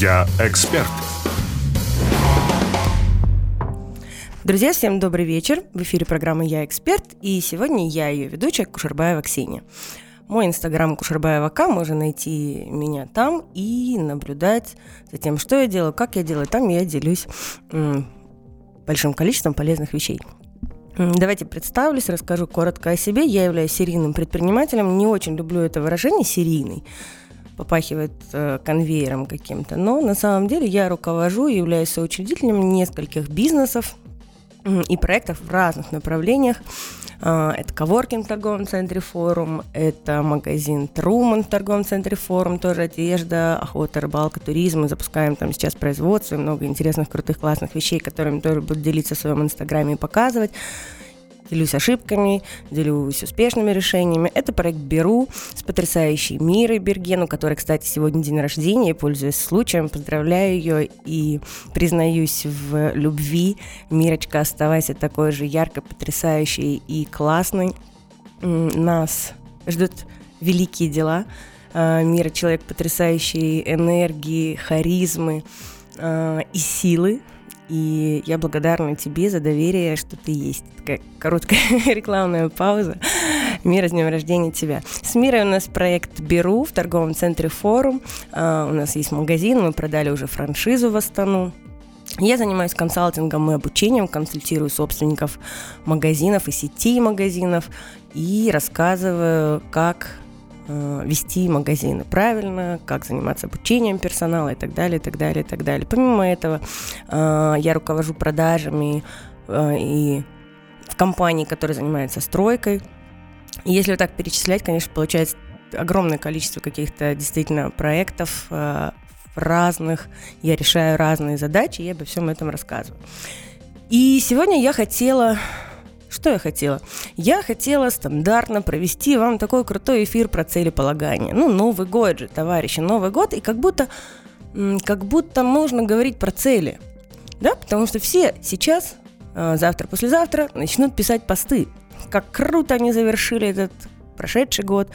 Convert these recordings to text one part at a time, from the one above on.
Я эксперт. Друзья, всем добрый вечер. В эфире программа «Я эксперт», и сегодня я ее ведущая Кушербаева Ксения. Мой инстаграм Кушербаева К, можно найти меня там и наблюдать за тем, что я делаю, как я делаю. Там я делюсь большим количеством полезных вещей. Давайте представлюсь, расскажу коротко о себе. Я являюсь серийным предпринимателем. Не очень люблю это выражение «серийный», попахивает э, конвейером каким-то. Но на самом деле я руковожу и являюсь соучредителем нескольких бизнесов и проектов в разных направлениях. Э, это коворкинг в торговом центре «Форум», это магазин «Труман» в торговом центре «Форум», тоже одежда, охота, рыбалка, туризм. Мы запускаем там сейчас производство и много интересных, крутых, классных вещей, которыми тоже буду делиться в своем инстаграме и показывать делюсь ошибками, делюсь успешными решениями. Это проект «Беру» с потрясающей Мирой Бергену, которая, кстати, сегодня день рождения, пользуясь случаем, поздравляю ее и признаюсь в любви. Мирочка, оставайся такой же ярко, потрясающей и классной. Нас ждут великие дела. А, Мира – человек потрясающей энергии, харизмы а, и силы. И я благодарна тебе за доверие, что ты есть. Такая короткая рекламная пауза. Мира, с днем рождения тебя. С Мирой у нас проект «Беру» в торговом центре «Форум». Uh, у нас есть магазин, мы продали уже франшизу в Астану. Я занимаюсь консалтингом и обучением, консультирую собственников магазинов и сетей магазинов и рассказываю, как Э, вести магазины правильно, как заниматься обучением персонала и так далее, и так далее, и так далее. Помимо этого, э, я руковожу продажами э, и в компании, которая занимается стройкой. И если вот так перечислять, конечно, получается огромное количество каких-то действительно проектов разных, я решаю разные задачи, я обо всем этом рассказываю. И сегодня я хотела что я хотела? Я хотела стандартно провести вам такой крутой эфир про целеполагание. Ну, Новый год же, товарищи, Новый год, и как будто, как будто можно говорить про цели. Да, потому что все сейчас, а, завтра, послезавтра, начнут писать посты. Как круто они завершили этот прошедший год,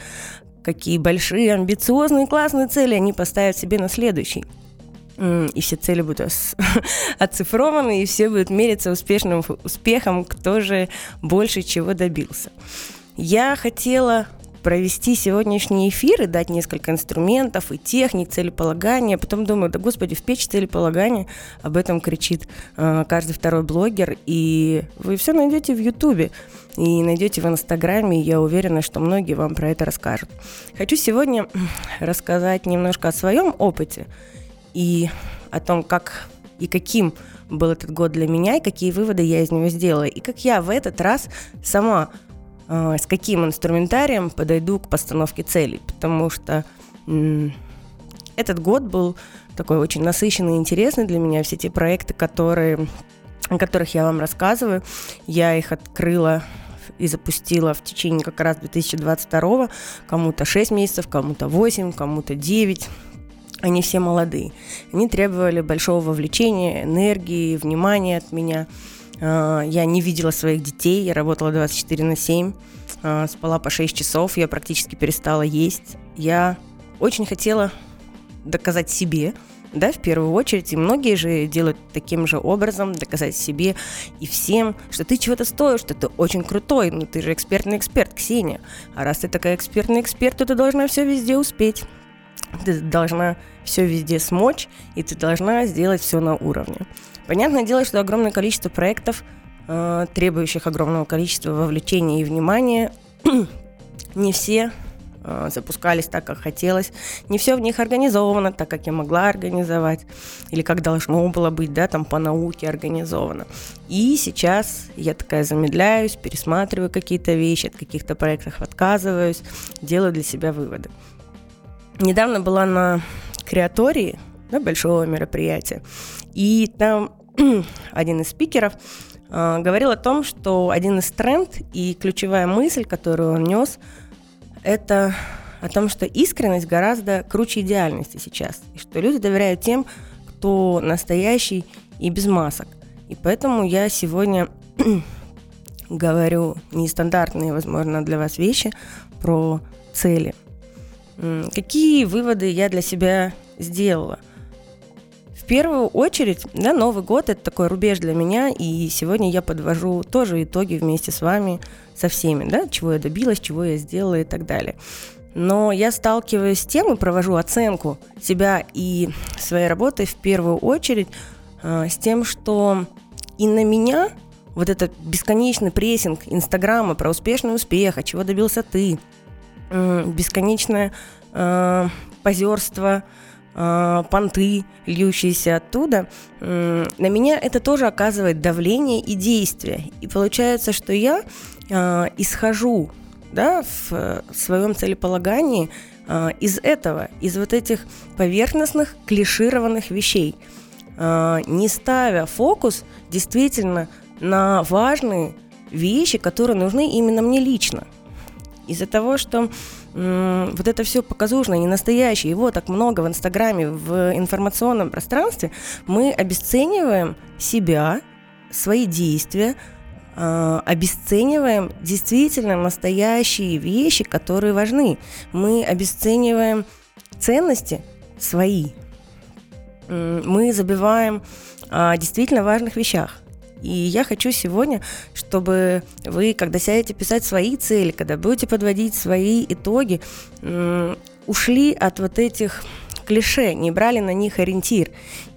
какие большие, амбициозные, классные цели они поставят себе на следующий и все цели будут оцифрованы, и все будут мериться успешным успехом, кто же больше чего добился. Я хотела провести сегодняшний эфир и дать несколько инструментов и техник целеполагания. Потом думаю, да господи, в печь целеполагания об этом кричит э, каждый второй блогер. И вы все найдете в Ютубе и найдете в Инстаграме. И я уверена, что многие вам про это расскажут. Хочу сегодня рассказать немножко о своем опыте и о том, как и каким был этот год для меня, и какие выводы я из него сделала, и как я в этот раз сама э, с каким инструментарием подойду к постановке целей, потому что э, этот год был такой очень насыщенный и интересный для меня. Все те проекты, которые, о которых я вам рассказываю, я их открыла и запустила в течение как раз 2022 кому-то 6 месяцев, кому-то 8, кому-то 9, они все молодые. Они требовали большого вовлечения, энергии, внимания от меня. А, я не видела своих детей, я работала 24 на 7, а, спала по 6 часов, я практически перестала есть. Я очень хотела доказать себе, да, в первую очередь, и многие же делают таким же образом, доказать себе и всем, что ты чего-то стоишь, что ты очень крутой, ну ты же экспертный эксперт, Ксения. А раз ты такая экспертный эксперт, то ты должна все везде успеть. Ты должна все везде смочь, и ты должна сделать все на уровне. Понятное дело, что огромное количество проектов, э, требующих огромного количества вовлечения и внимания, не все э, запускались так, как хотелось. Не все в них организовано так, как я могла организовать, или как должно было быть, да, там по науке организовано. И сейчас я такая замедляюсь, пересматриваю какие-то вещи, от каких-то проектов отказываюсь, делаю для себя выводы. Недавно была на креатории, да, большого мероприятия, и там один из спикеров э, говорил о том, что один из тренд и ключевая мысль, которую он нес, это о том, что искренность гораздо круче идеальности сейчас, и что люди доверяют тем, кто настоящий и без масок. И поэтому я сегодня говорю нестандартные, возможно, для вас вещи про цели – Какие выводы я для себя сделала? В первую очередь, да, Новый год – это такой рубеж для меня, и сегодня я подвожу тоже итоги вместе с вами, со всеми, да, чего я добилась, чего я сделала и так далее. Но я сталкиваюсь с тем и провожу оценку себя и своей работы в первую очередь э, с тем, что и на меня вот этот бесконечный прессинг Инстаграма про успешный успех, а чего добился ты, бесконечное э, позерство, э, понты, льющиеся оттуда, э, на меня это тоже оказывает давление и действие. И получается, что я э, исхожу да, в, своем целеполагании э, из этого, из вот этих поверхностных, клишированных вещей, э, не ставя фокус действительно на важные вещи, которые нужны именно мне лично. Из-за того, что вот это все показушное, не настоящее, его так много в Инстаграме, в информационном пространстве, мы обесцениваем себя, свои действия, э, обесцениваем действительно настоящие вещи, которые важны. Мы обесцениваем ценности свои. Мы забиваем о действительно важных вещах. И я хочу сегодня, чтобы вы, когда сядете писать свои цели, когда будете подводить свои итоги, ушли от вот этих клише, не брали на них ориентир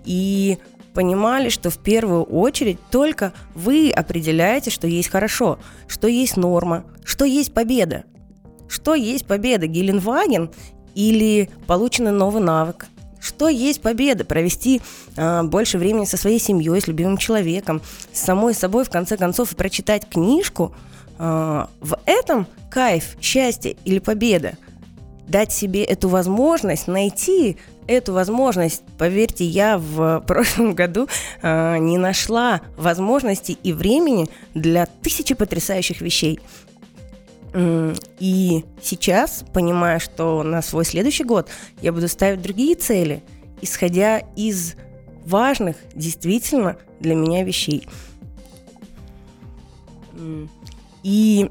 и понимали, что в первую очередь только вы определяете, что есть хорошо, что есть норма, что есть победа. Что есть победа, Геленваген или полученный новый навык – что есть победа? Провести э, больше времени со своей семьей, с любимым человеком, с самой собой, в конце концов, и прочитать книжку. Э, в этом кайф, счастье или победа. Дать себе эту возможность, найти эту возможность. Поверьте, я в прошлом году э, не нашла возможности и времени для тысячи потрясающих вещей. И сейчас, понимая, что на свой следующий год я буду ставить другие цели, исходя из важных действительно для меня вещей. И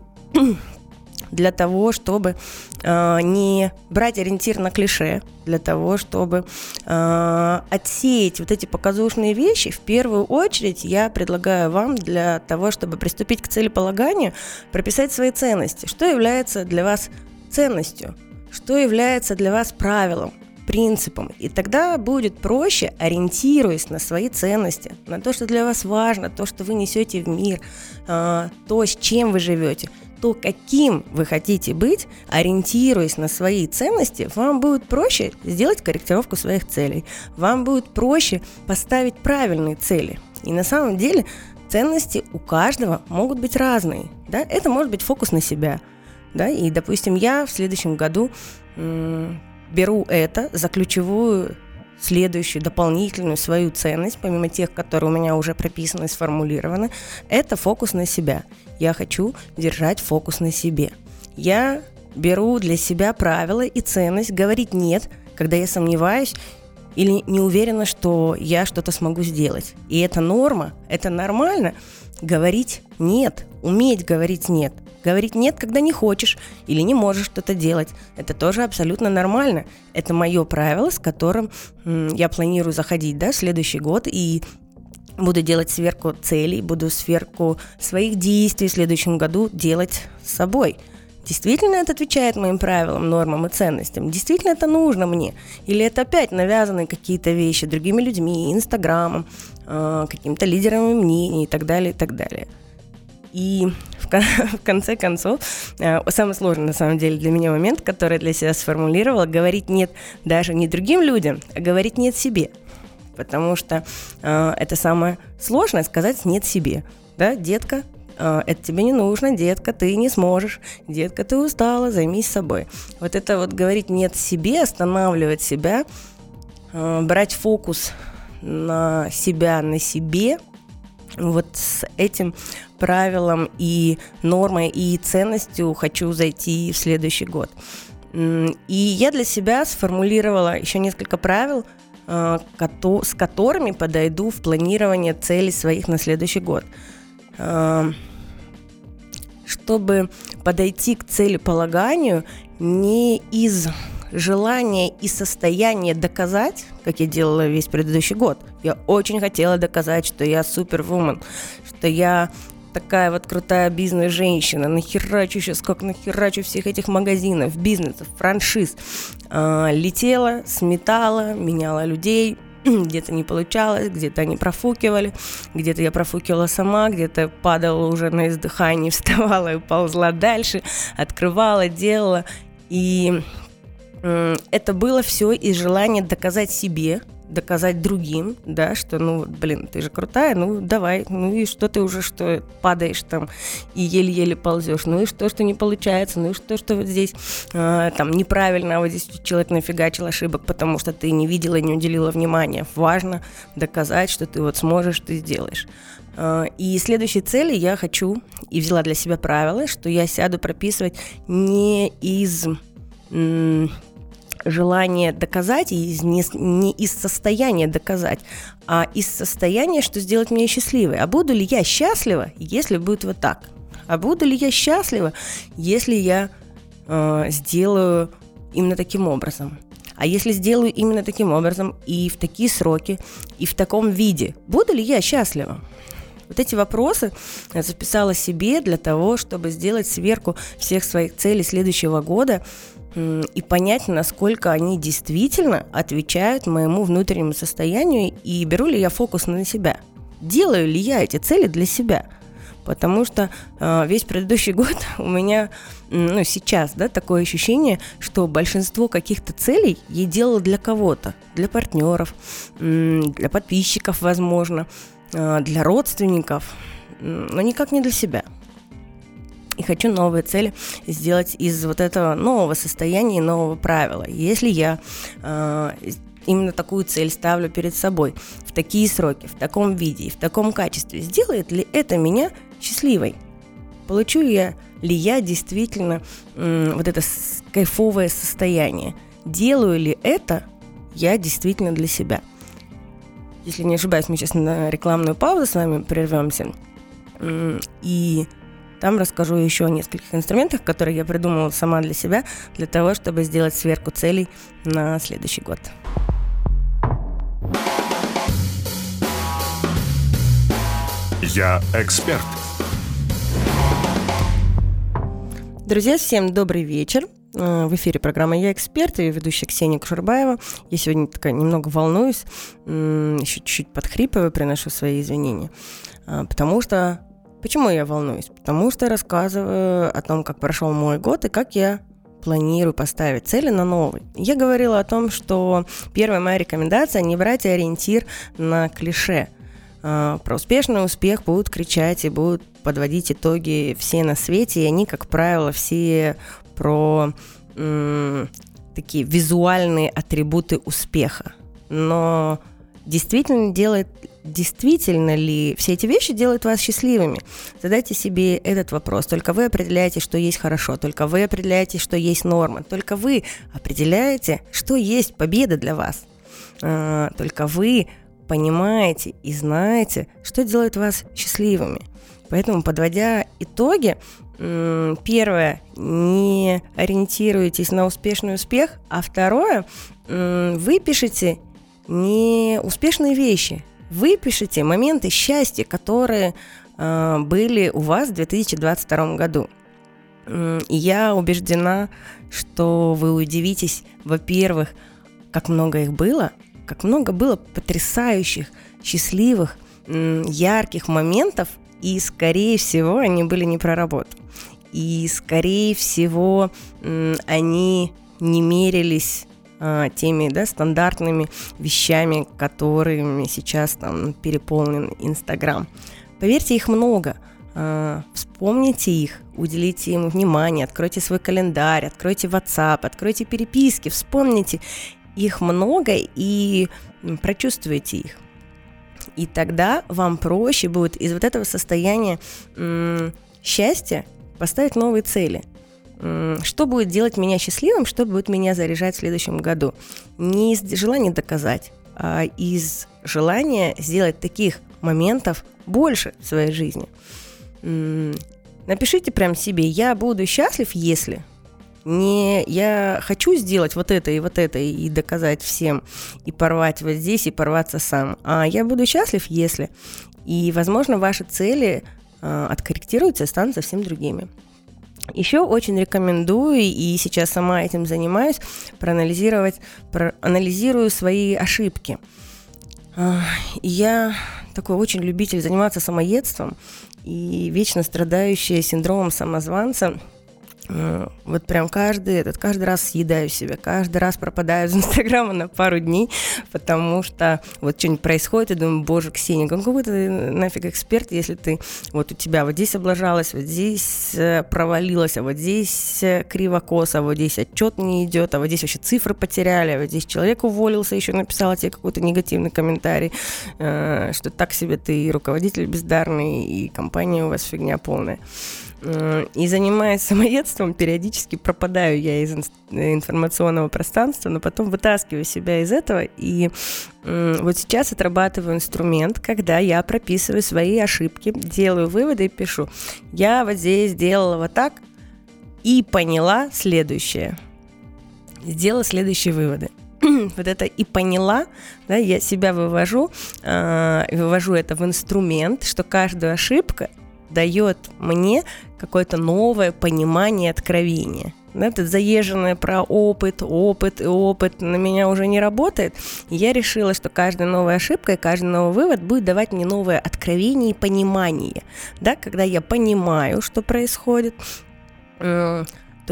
для того, чтобы э, не брать ориентир на клише, для того, чтобы э, отсеять вот эти показушные вещи, в первую очередь я предлагаю вам для того, чтобы приступить к целеполаганию, прописать свои ценности. Что является для вас ценностью? Что является для вас правилом? принципам. И тогда будет проще, ориентируясь на свои ценности, на то, что для вас важно, то, что вы несете в мир, э, то, с чем вы живете, то, каким вы хотите быть, ориентируясь на свои ценности, вам будет проще сделать корректировку своих целей. Вам будет проще поставить правильные цели. И на самом деле ценности у каждого могут быть разные. Да? Это может быть фокус на себя. Да? И, допустим, я в следующем году беру это за ключевую следующую дополнительную свою ценность, помимо тех, которые у меня уже прописаны и сформулированы, это фокус на себя. Я хочу держать фокус на себе. Я беру для себя правила и ценность говорить «нет», когда я сомневаюсь или не уверена, что я что-то смогу сделать. И это норма, это нормально говорить «нет», уметь говорить «нет». Говорить «нет», когда не хочешь или не можешь что-то делать. Это тоже абсолютно нормально. Это мое правило, с которым я планирую заходить да, следующий год и буду делать сверку целей, буду сверку своих действий в следующем году делать с собой. Действительно это отвечает моим правилам, нормам и ценностям? Действительно это нужно мне? Или это опять навязанные какие-то вещи другими людьми, Инстаграмом, э, какими-то лидерами мнений и так далее, и так далее? И в, конце концов, э, самый сложный на самом деле для меня момент, который я для себя сформулировала, говорить нет даже не другим людям, а говорить нет себе – потому что э, это самое сложное сказать нет себе. Да, детка, э, это тебе не нужно, детка, ты не сможешь, детка, ты устала, займись собой. Вот это вот говорить нет себе, останавливать себя, э, брать фокус на себя, на себе, вот с этим правилом и нормой и ценностью хочу зайти в следующий год. И я для себя сформулировала еще несколько правил – Э, с которыми подойду в планирование целей своих на следующий год. Э, чтобы подойти к целеполаганию не из желание и состояние доказать, как я делала весь предыдущий год. Я очень хотела доказать, что я супервумен, что я такая вот крутая бизнес-женщина, нахерачу сейчас, как нахерачу всех этих магазинов, бизнесов, франшиз. А, летела, сметала, меняла людей, где-то не получалось, где-то они профукивали, где-то я профукивала сама, где-то падала уже на издыхании, вставала и ползла дальше, открывала, делала. И это было все из желания доказать себе, доказать другим, да, что, ну, блин, ты же крутая, ну, давай, ну и что ты уже, что падаешь там и еле-еле ползешь, ну и что, что не получается, ну и что, что вот здесь э, там неправильно, а вот здесь человек нафигачил ошибок, потому что ты не видела не уделила внимания. Важно доказать, что ты вот сможешь, ты сделаешь. Э, и следующей цели я хочу, и взяла для себя правило, что я сяду прописывать не из желание доказать, и из, не, не из состояния доказать, а из состояния, что сделать меня счастливой. А буду ли я счастлива, если будет вот так? А буду ли я счастлива, если я э, сделаю именно таким образом? А если сделаю именно таким образом и в такие сроки, и в таком виде, буду ли я счастлива? Вот эти вопросы я записала себе для того, чтобы сделать сверку всех своих целей следующего года и понять, насколько они действительно отвечают моему внутреннему состоянию и беру ли я фокус на себя. Делаю ли я эти цели для себя? Потому что э, весь предыдущий год у меня, ну сейчас, да, такое ощущение, что большинство каких-то целей я делала для кого-то, для партнеров, для подписчиков, возможно, э, для родственников, но никак не для себя и хочу новые цели сделать из вот этого нового состояния и нового правила. Если я э, именно такую цель ставлю перед собой в такие сроки, в таком виде и в таком качестве, сделает ли это меня счастливой? Получу я ли я действительно м, вот это кайфовое состояние? Делаю ли это я действительно для себя? Если не ошибаюсь, мы сейчас на рекламную паузу с вами прервемся. И там расскажу еще о нескольких инструментах, которые я придумала сама для себя, для того, чтобы сделать сверку целей на следующий год. Я эксперт. Друзья, всем добрый вечер. Э, в эфире программа «Я эксперт» и ведущая Ксения Кушербаева. Я сегодня такая немного волнуюсь, еще чуть-чуть подхрипываю, приношу свои извинения, э, потому что Почему я волнуюсь? Потому что рассказываю о том, как прошел мой год и как я планирую поставить цели на новый. Я говорила о том, что первая моя рекомендация – не брать ориентир на клише. А, про успешный успех будут кричать и будут подводить итоги все на свете, и они, как правило, все про м- такие визуальные атрибуты успеха. Но действительно делает действительно ли все эти вещи делают вас счастливыми? Задайте себе этот вопрос. Только вы определяете, что есть хорошо, только вы определяете, что есть норма, только вы определяете, что есть победа для вас. А, только вы понимаете и знаете, что делает вас счастливыми. Поэтому, подводя итоги, первое, не ориентируйтесь на успешный успех, а второе, вы пишете не успешные вещи, Выпишите моменты счастья, которые э, были у вас в 2022 году. Я убеждена, что вы удивитесь, во-первых, как много их было, как много было потрясающих, счастливых, ярких моментов, и, скорее всего, они были не про работу. И, скорее всего, они не мерились а, теми да, стандартными вещами, которыми сейчас там переполнен Инстаграм. Поверьте, их много. А, вспомните их, уделите им внимание, откройте свой календарь, откройте WhatsApp, откройте переписки, вспомните. Их много и прочувствуйте их. И тогда вам проще будет из вот этого состояния м- счастья поставить новые цели – что будет делать меня счастливым, что будет меня заряжать в следующем году. Не из желания доказать, а из желания сделать таких моментов больше в своей жизни. Напишите прям себе, я буду счастлив, если Не я хочу сделать вот это и вот это и доказать всем, и порвать вот здесь, и порваться сам. А я буду счастлив, если. И, возможно, ваши цели э, откорректируются и станут совсем другими. Еще очень рекомендую, и сейчас сама этим занимаюсь, проанализировать, проанализирую свои ошибки. Я такой очень любитель заниматься самоедством и вечно страдающая синдромом самозванца – вот прям каждый этот, каждый раз съедаю себя, каждый раз пропадаю из Инстаграма на пару дней, потому что вот что-нибудь происходит, и думаю, боже, Ксения, какой ты нафиг эксперт, если ты вот у тебя вот здесь облажалась, вот здесь э, провалилась, а вот здесь э, криво-косо, а вот здесь отчет не идет, а вот здесь вообще цифры потеряли, а вот здесь человек уволился, еще написал тебе какой-то негативный комментарий, что так себе ты руководитель бездарный, и компания у вас фигня полная. И занимаясь самоедством, периодически пропадаю я из информационного пространства, но потом вытаскиваю себя из этого. И вот сейчас отрабатываю инструмент, когда я прописываю свои ошибки, делаю выводы и пишу. Я вот здесь сделала вот так и поняла следующее. Сделала следующие выводы вот это и поняла, да, я себя вывожу, э, вывожу это в инструмент, что каждая ошибка дает мне какое-то новое понимание, откровение. Это заезженное про опыт, опыт и опыт на меня уже не работает. Я решила, что каждая новая ошибка и каждый новый вывод будет давать мне новое откровение и понимание. Да, когда я понимаю, что происходит, то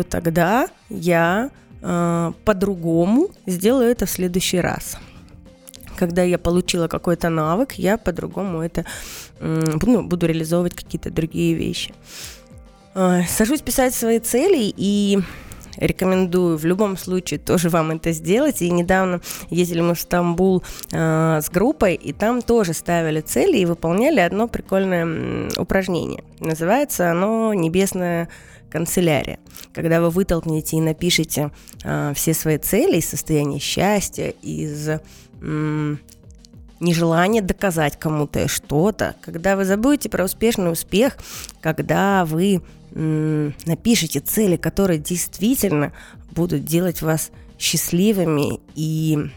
тогда я э, по-другому сделаю это в следующий раз когда я получила какой-то навык, я по-другому это ну, буду реализовывать какие-то другие вещи. А, сажусь писать свои цели и рекомендую в любом случае тоже вам это сделать. И недавно ездили мы в Стамбул э, с группой, и там тоже ставили цели и выполняли одно прикольное упражнение. Называется оно «Небесная канцелярия». Когда вы вытолкнете и напишите э, все свои цели из состояния счастья, из нежелание доказать кому-то что-то, когда вы забудете про успешный успех, когда вы напишите цели, которые действительно будут делать вас счастливыми и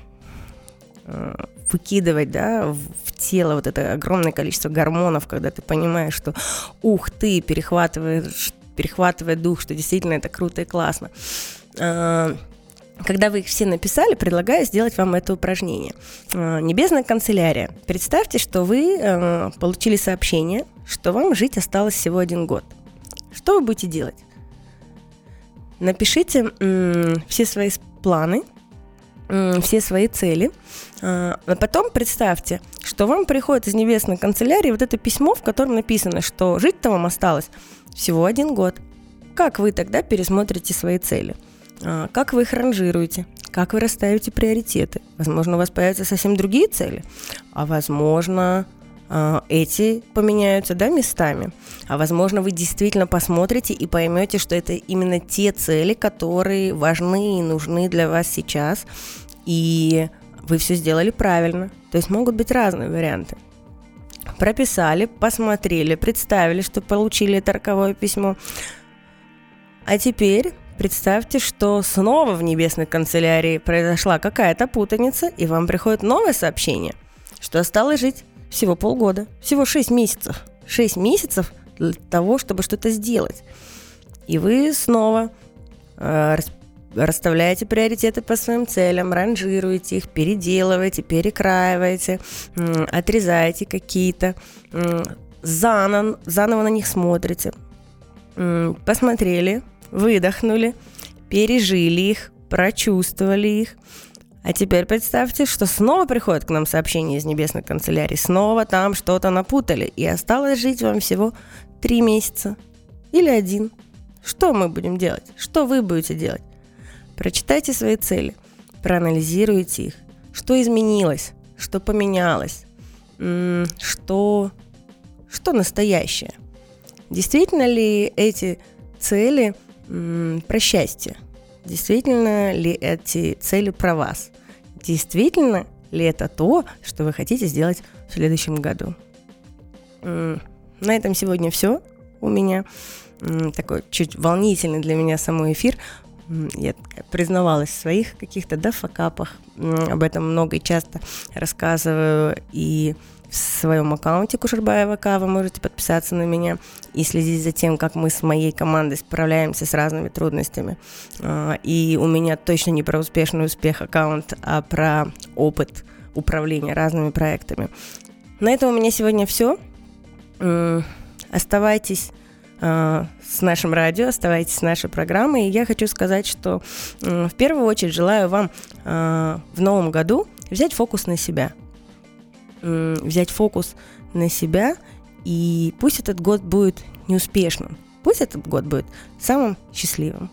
э, выкидывать да, в, тело вот это огромное количество гормонов, когда ты понимаешь, что ух ты, перехватываешь, перехватывает дух, что действительно это круто и классно. Когда вы их все написали, предлагаю сделать вам это упражнение. А, Небесная канцелярия. Представьте, что вы э, получили сообщение, что вам жить осталось всего один год. Что вы будете делать? Напишите все свои планы, все свои цели, а, а потом представьте, что вам приходит из небесной канцелярии вот это письмо, в котором написано, что жить-то вам осталось всего один год. Как вы тогда пересмотрите свои цели? А, как вы их ранжируете, как вы расставите приоритеты. Возможно, у вас появятся совсем другие цели, а возможно, а, эти поменяются да, местами. А возможно, вы действительно посмотрите и поймете, что это именно те цели, которые важны и нужны для вас сейчас, и вы все сделали правильно. То есть могут быть разные варианты. Прописали, посмотрели, представили, что получили это роковое письмо. А теперь Представьте, что снова в небесной канцелярии произошла какая-то путаница, и вам приходит новое сообщение, что осталось жить всего полгода, всего 6 месяцев. 6 месяцев для того, чтобы что-то сделать. И вы снова э, расставляете приоритеты по своим целям, ранжируете их, переделываете, перекраиваете, э, отрезаете какие-то, э, заново, заново на них смотрите. Э, посмотрели, выдохнули, пережили их, прочувствовали их. А теперь представьте, что снова приходит к нам сообщение из небесной канцелярии, снова там что-то напутали, и осталось жить вам всего три месяца или один. Что мы будем делать? Что вы будете делать? Прочитайте свои цели, проанализируйте их. Что изменилось? Что поменялось? Что, что настоящее? Действительно ли эти цели – про счастье. Действительно ли эти цели про вас? Действительно ли это то, что вы хотите сделать в следующем году? На этом сегодня все у меня. Такой чуть волнительный для меня самой эфир. я признавалась в своих каких-то, да, факапах. Об этом много и часто рассказываю. И в своем аккаунте Кушербаева К. Вы можете подписаться на меня и следить за тем, как мы с моей командой справляемся с разными трудностями. А, и у меня точно не про успешный успех аккаунт, а про опыт управления разными проектами. На этом у меня сегодня все. Оставайтесь а, с нашим радио, оставайтесь с нашей программой. И я хочу сказать, что в первую очередь желаю вам а, в новом году взять фокус на себя – взять фокус на себя, и пусть этот год будет неуспешным, пусть этот год будет самым счастливым.